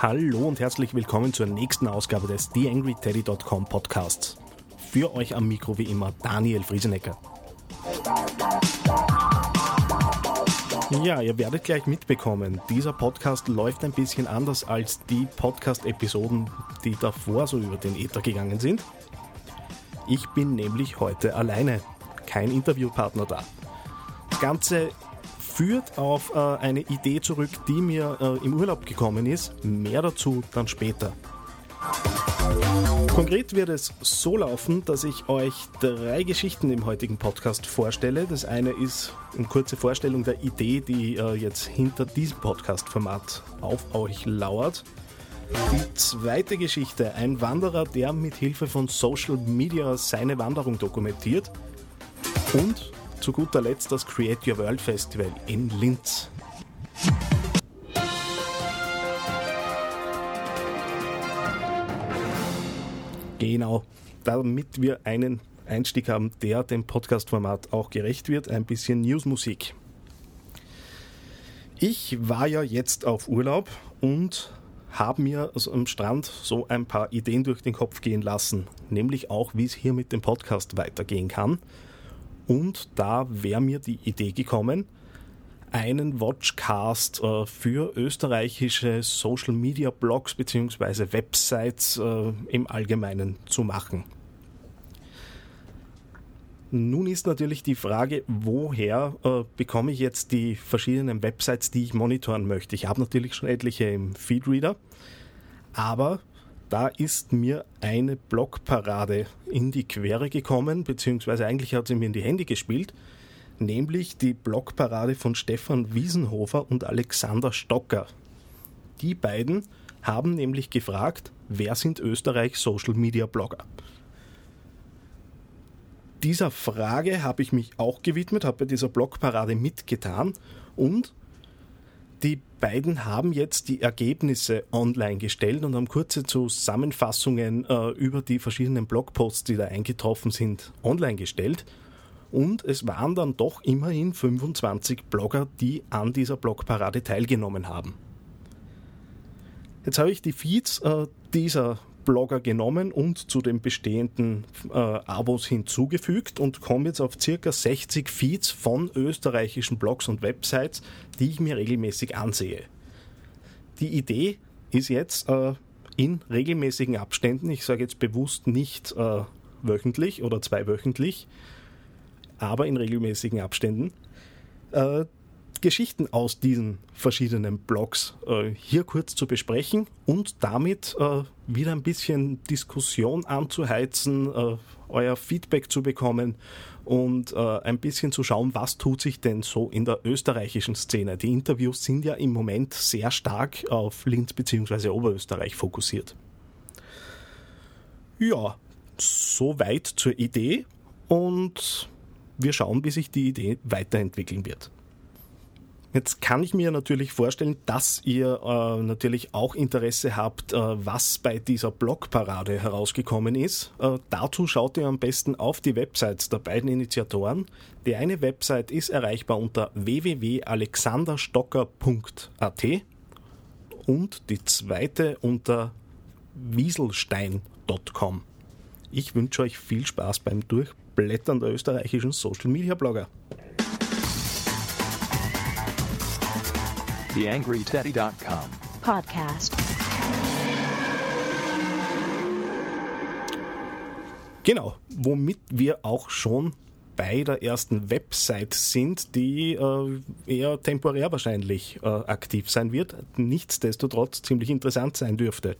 Hallo und herzlich willkommen zur nächsten Ausgabe des TheAngryTeddy.com Podcasts. Für euch am Mikro wie immer Daniel Friesenecker. Ja, ihr werdet gleich mitbekommen, dieser Podcast läuft ein bisschen anders als die Podcast-Episoden, die davor so über den Äther gegangen sind. Ich bin nämlich heute alleine, kein Interviewpartner da. Ganze führt auf äh, eine Idee zurück, die mir äh, im Urlaub gekommen ist. Mehr dazu dann später. Konkret wird es so laufen, dass ich euch drei Geschichten im heutigen Podcast vorstelle. Das eine ist eine kurze Vorstellung der Idee, die äh, jetzt hinter diesem Podcast-Format auf euch lauert. Die zweite Geschichte, ein Wanderer, der mit Hilfe von Social Media seine Wanderung dokumentiert. Und zu guter Letzt das Create Your World Festival in Linz. Genau, damit wir einen Einstieg haben, der dem Podcast-Format auch gerecht wird, ein bisschen Newsmusik. Ich war ja jetzt auf Urlaub und habe mir also am Strand so ein paar Ideen durch den Kopf gehen lassen, nämlich auch, wie es hier mit dem Podcast weitergehen kann. Und da wäre mir die Idee gekommen, einen Watchcast äh, für österreichische Social Media Blogs bzw. Websites äh, im Allgemeinen zu machen. Nun ist natürlich die Frage, woher äh, bekomme ich jetzt die verschiedenen Websites, die ich monitoren möchte. Ich habe natürlich schon etliche im Feedreader, aber da ist mir eine Blockparade in die Quere gekommen, beziehungsweise eigentlich hat sie mir in die Hände gespielt, nämlich die Blockparade von Stefan Wiesenhofer und Alexander Stocker. Die beiden haben nämlich gefragt, wer sind Österreichs Social Media Blogger? Dieser Frage habe ich mich auch gewidmet, habe bei dieser Blockparade mitgetan und die beiden haben jetzt die Ergebnisse online gestellt und haben kurze Zusammenfassungen äh, über die verschiedenen Blogposts, die da eingetroffen sind, online gestellt. Und es waren dann doch immerhin 25 Blogger, die an dieser Blogparade teilgenommen haben. Jetzt habe ich die Feeds äh, dieser Blogger genommen und zu den bestehenden äh, Abos hinzugefügt und komme jetzt auf circa 60 Feeds von österreichischen Blogs und Websites, die ich mir regelmäßig ansehe. Die Idee ist jetzt äh, in regelmäßigen Abständen, ich sage jetzt bewusst nicht äh, wöchentlich oder zweiwöchentlich, aber in regelmäßigen Abständen, äh, Geschichten aus diesen verschiedenen Blogs äh, hier kurz zu besprechen und damit äh, wieder ein bisschen Diskussion anzuheizen, äh, euer Feedback zu bekommen und äh, ein bisschen zu schauen, was tut sich denn so in der österreichischen Szene. Die Interviews sind ja im Moment sehr stark auf Linz bzw. Oberösterreich fokussiert. Ja, soweit zur Idee und wir schauen, wie sich die Idee weiterentwickeln wird. Jetzt kann ich mir natürlich vorstellen, dass ihr äh, natürlich auch Interesse habt, äh, was bei dieser Blogparade herausgekommen ist. Äh, dazu schaut ihr am besten auf die Websites der beiden Initiatoren. Die eine Website ist erreichbar unter www.alexanderstocker.at und die zweite unter wieselstein.com. Ich wünsche euch viel Spaß beim Durchblättern der österreichischen Social Media Blogger. TheAngryTeddy.com podcast, Genau, womit wir auch schon bei der ersten Website sind, die äh, eher temporär wahrscheinlich äh, aktiv sein wird, nichtsdestotrotz ziemlich interessant sein dürfte.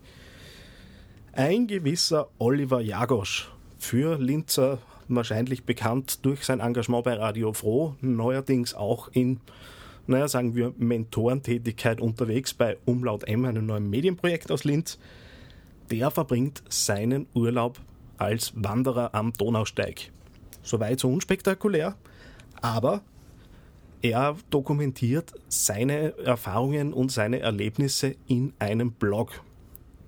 Ein gewisser Oliver Jagosch, für Linzer wahrscheinlich bekannt durch sein Engagement bei Radio Froh, neuerdings auch in naja, sagen wir, Mentorentätigkeit unterwegs bei Umlaut M, einem neuen Medienprojekt aus Linz. Der verbringt seinen Urlaub als Wanderer am Donausteig. Soweit so unspektakulär, aber er dokumentiert seine Erfahrungen und seine Erlebnisse in einem Blog.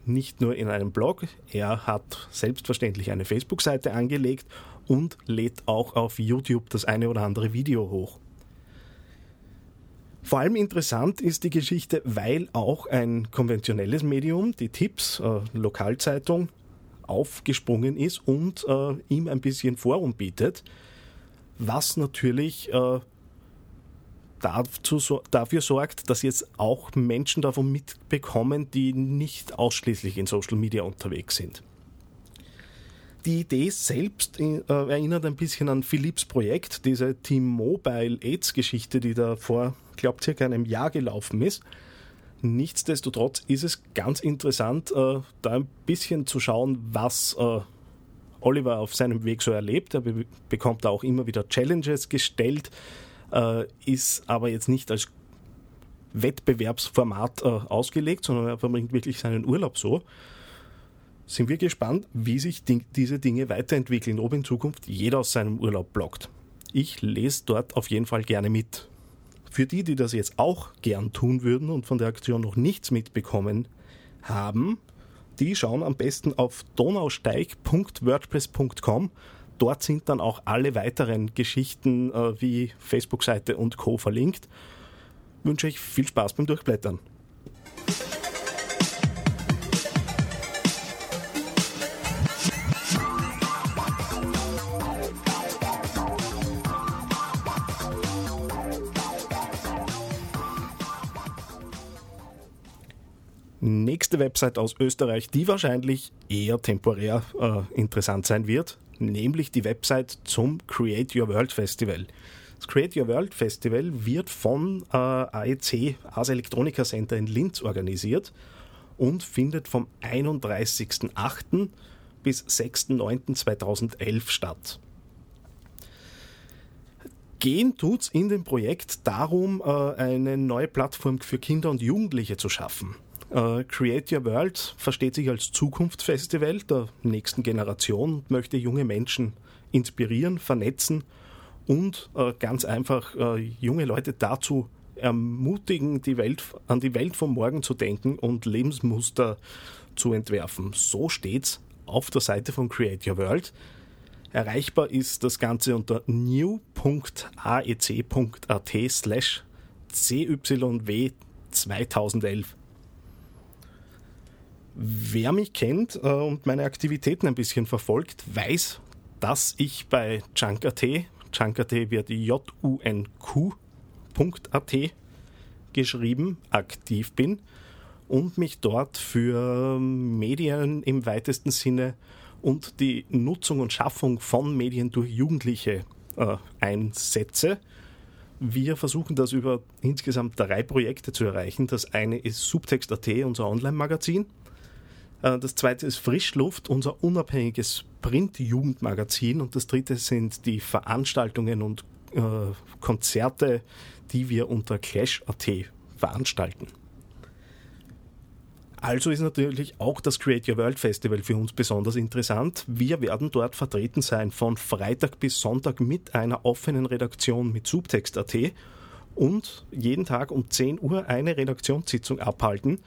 Nicht nur in einem Blog, er hat selbstverständlich eine Facebook-Seite angelegt und lädt auch auf YouTube das eine oder andere Video hoch. Vor allem interessant ist die Geschichte, weil auch ein konventionelles Medium, die Tipps, äh, Lokalzeitung, aufgesprungen ist und äh, ihm ein bisschen Forum bietet, was natürlich äh, dazu, dafür sorgt, dass jetzt auch Menschen davon mitbekommen, die nicht ausschließlich in Social Media unterwegs sind. Die Idee selbst äh, erinnert ein bisschen an Philips Projekt, diese T-Mobile AIDS-Geschichte, die da vor, glaube circa einem Jahr gelaufen ist. Nichtsdestotrotz ist es ganz interessant, äh, da ein bisschen zu schauen, was äh, Oliver auf seinem Weg so erlebt. Er be bekommt da auch immer wieder Challenges gestellt, äh, ist aber jetzt nicht als Wettbewerbsformat äh, ausgelegt, sondern er verbringt wirklich seinen Urlaub so. Sind wir gespannt, wie sich die, diese Dinge weiterentwickeln, ob in Zukunft jeder aus seinem Urlaub bloggt. Ich lese dort auf jeden Fall gerne mit. Für die, die das jetzt auch gern tun würden und von der Aktion noch nichts mitbekommen haben, die schauen am besten auf donausteig.wordpress.com dort sind dann auch alle weiteren Geschichten äh, wie Facebook-Seite und Co. verlinkt. Wünsche ich viel Spaß beim Durchblättern. Nächste Website aus Österreich, die wahrscheinlich eher temporär äh, interessant sein wird, nämlich die Website zum Create Your World Festival. Das Create Your World Festival wird von äh, AEC, Ars Electronica Center in Linz organisiert und findet vom 31.08. bis 6.09.2011 statt. Gehen tut es in dem Projekt darum, äh, eine neue Plattform für Kinder und Jugendliche zu schaffen. Uh, Create Your World versteht sich als Zukunftsfestival der nächsten Generation und möchte junge Menschen inspirieren, vernetzen und uh, ganz einfach uh, junge Leute dazu ermutigen, die Welt, an die Welt von morgen zu denken und Lebensmuster zu entwerfen. So steht's auf der Seite von Create Your World. Erreichbar ist das Ganze unter new.aec.at slash cyw 2011. Wer mich kennt äh, und meine Aktivitäten ein bisschen verfolgt, weiß, dass ich bei Junk.at, Junk.at wird J-U-N-Q.at geschrieben, aktiv bin und mich dort für Medien im weitesten Sinne und die Nutzung und Schaffung von Medien durch Jugendliche äh, einsetze. Wir versuchen das über insgesamt drei Projekte zu erreichen. Das eine ist Subtext.at, unser Online-Magazin. Äh, das zweite ist Frischluft, unser unabhängiges Print-Jugendmagazin. Und das dritte sind die Veranstaltungen und äh, Konzerte, die wir unter Clash.at veranstalten. Also ist natürlich auch das Create Your World Festival für uns besonders interessant. Wir werden dort vertreten sein von Freitag bis Sonntag mit einer offenen Redaktion mit Subtext.at und jeden Tag um 10 Uhr eine Redaktionssitzung abhalten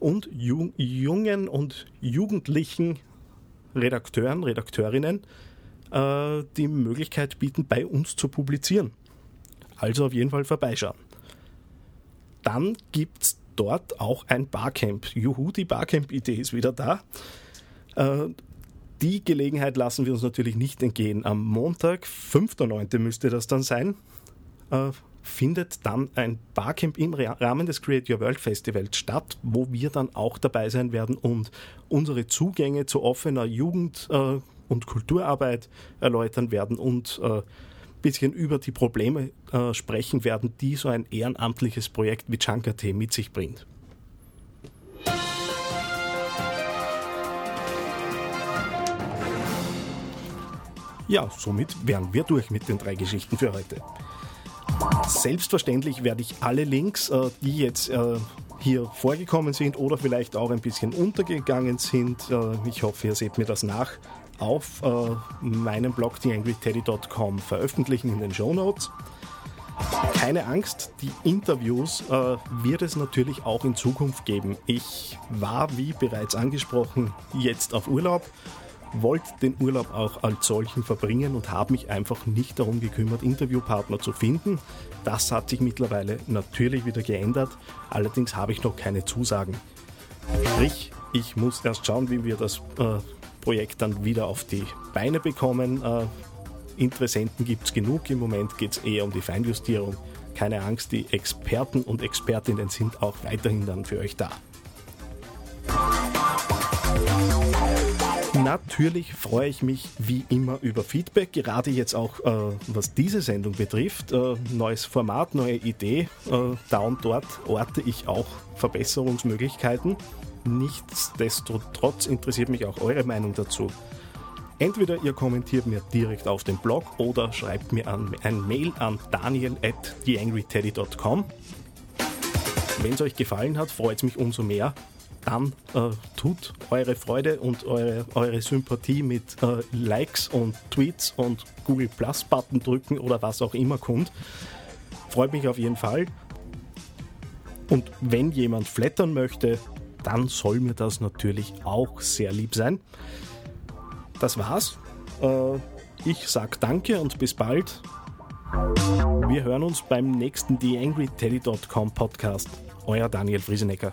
und jungen und jugendlichen Redakteuren, Redakteurinnen äh, die Möglichkeit bieten, bei uns zu publizieren. Also auf jeden Fall vorbeischauen. Dann gibt es dort auch ein Barcamp. Juhu, die Barcamp-Idee ist wieder da. Äh, die Gelegenheit lassen wir uns natürlich nicht entgehen. Am Montag, 5.9. müsste das dann sein, äh, findet dann ein Barcamp im Rahmen des Create Your World Festivals statt, wo wir dann auch dabei sein werden und unsere Zugänge zu offener Jugend- äh, und Kulturarbeit erläutern werden und ein äh, bisschen über die Probleme äh, sprechen werden, die so ein ehrenamtliches Projekt wie Chankate mit sich bringt. Ja, somit wären wir durch mit den drei Geschichten für heute. Selbstverständlich werde ich alle Links, äh, die jetzt äh, hier vorgekommen sind oder vielleicht auch ein bisschen untergegangen sind, äh, ich hoffe, ihr seht mir das nach, auf meinem Blog theangryteddy.com veröffentlichen in den Show Notes. Keine Angst, die Interviews äh, wird es natürlich auch in Zukunft geben. Ich war, wie bereits angesprochen, jetzt auf Urlaub, wollte den Urlaub auch als solchen verbringen und habe mich einfach nicht darum gekümmert, Interviewpartner zu finden. Das hat sich mittlerweile natürlich wieder geändert, allerdings habe ich noch keine Zusagen. Sprich, ich muss erst schauen, wie wir das äh, Projekt dann wieder auf die Beine bekommen. Äh, Interessenten gibt es genug. Im Moment geht es eher um die Feinjustierung. Keine Angst, die Experten und Expertinnen sind auch weiterhin dann für euch da. Natürlich freue ich mich wie immer über Feedback, gerade jetzt auch äh, was diese Sendung betrifft. Äh, neues Format, neue Idee. Äh, da und dort orte ich auch Verbesserungsmöglichkeiten. Nichtsdestotrotz interessiert mich auch eure Meinung dazu. Entweder ihr kommentiert mir direkt auf dem Blog oder schreibt mir an, ein Mail an daniel at theangryteddy.com. Wenn es euch gefallen hat, freut es mich umso mehr. Dann äh, tut eure Freude und eure, eure Sympathie mit äh, Likes und Tweets und Google Plus Button drücken oder was auch immer kommt. Freut mich auf jeden Fall. Und wenn jemand flattern möchte, dann soll mir das natürlich auch sehr lieb sein das war's. Äh, ich sag danke und bis bald. Wir hören uns beim nächsten TheAngryTeddy.com Podcast. Euer Daniel Friesenecker.